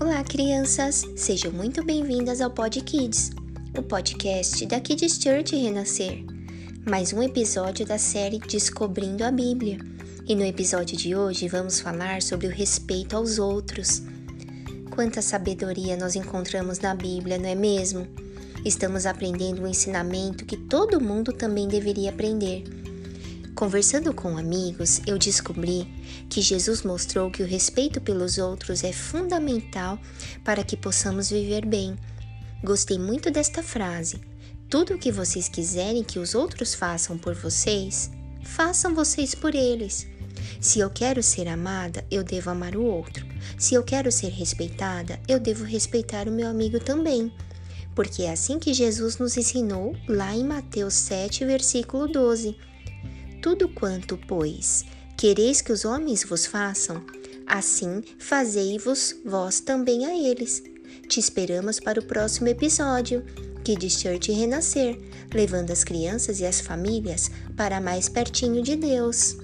Olá, crianças! Sejam muito bem-vindas ao Pod Kids, o podcast da Kids Church Renascer. Mais um episódio da série Descobrindo a Bíblia. E no episódio de hoje vamos falar sobre o respeito aos outros. Quanta sabedoria nós encontramos na Bíblia, não é mesmo? Estamos aprendendo um ensinamento que todo mundo também deveria aprender Conversando com amigos, eu descobri que Jesus mostrou que o respeito pelos outros é fundamental para que possamos viver bem. Gostei muito desta frase. Tudo o que vocês quiserem que os outros façam por vocês, façam vocês por eles. Se eu quero ser amada, eu devo amar o outro. Se eu quero ser respeitada, eu devo respeitar o meu amigo também. Porque é assim que Jesus nos ensinou lá em Mateus 7, versículo 12. Tudo quanto, pois, quereis que os homens vos façam, assim fazei-vos vós também a eles. Te esperamos para o próximo episódio, Kids Church Renascer, levando as crianças e as famílias para mais pertinho de Deus.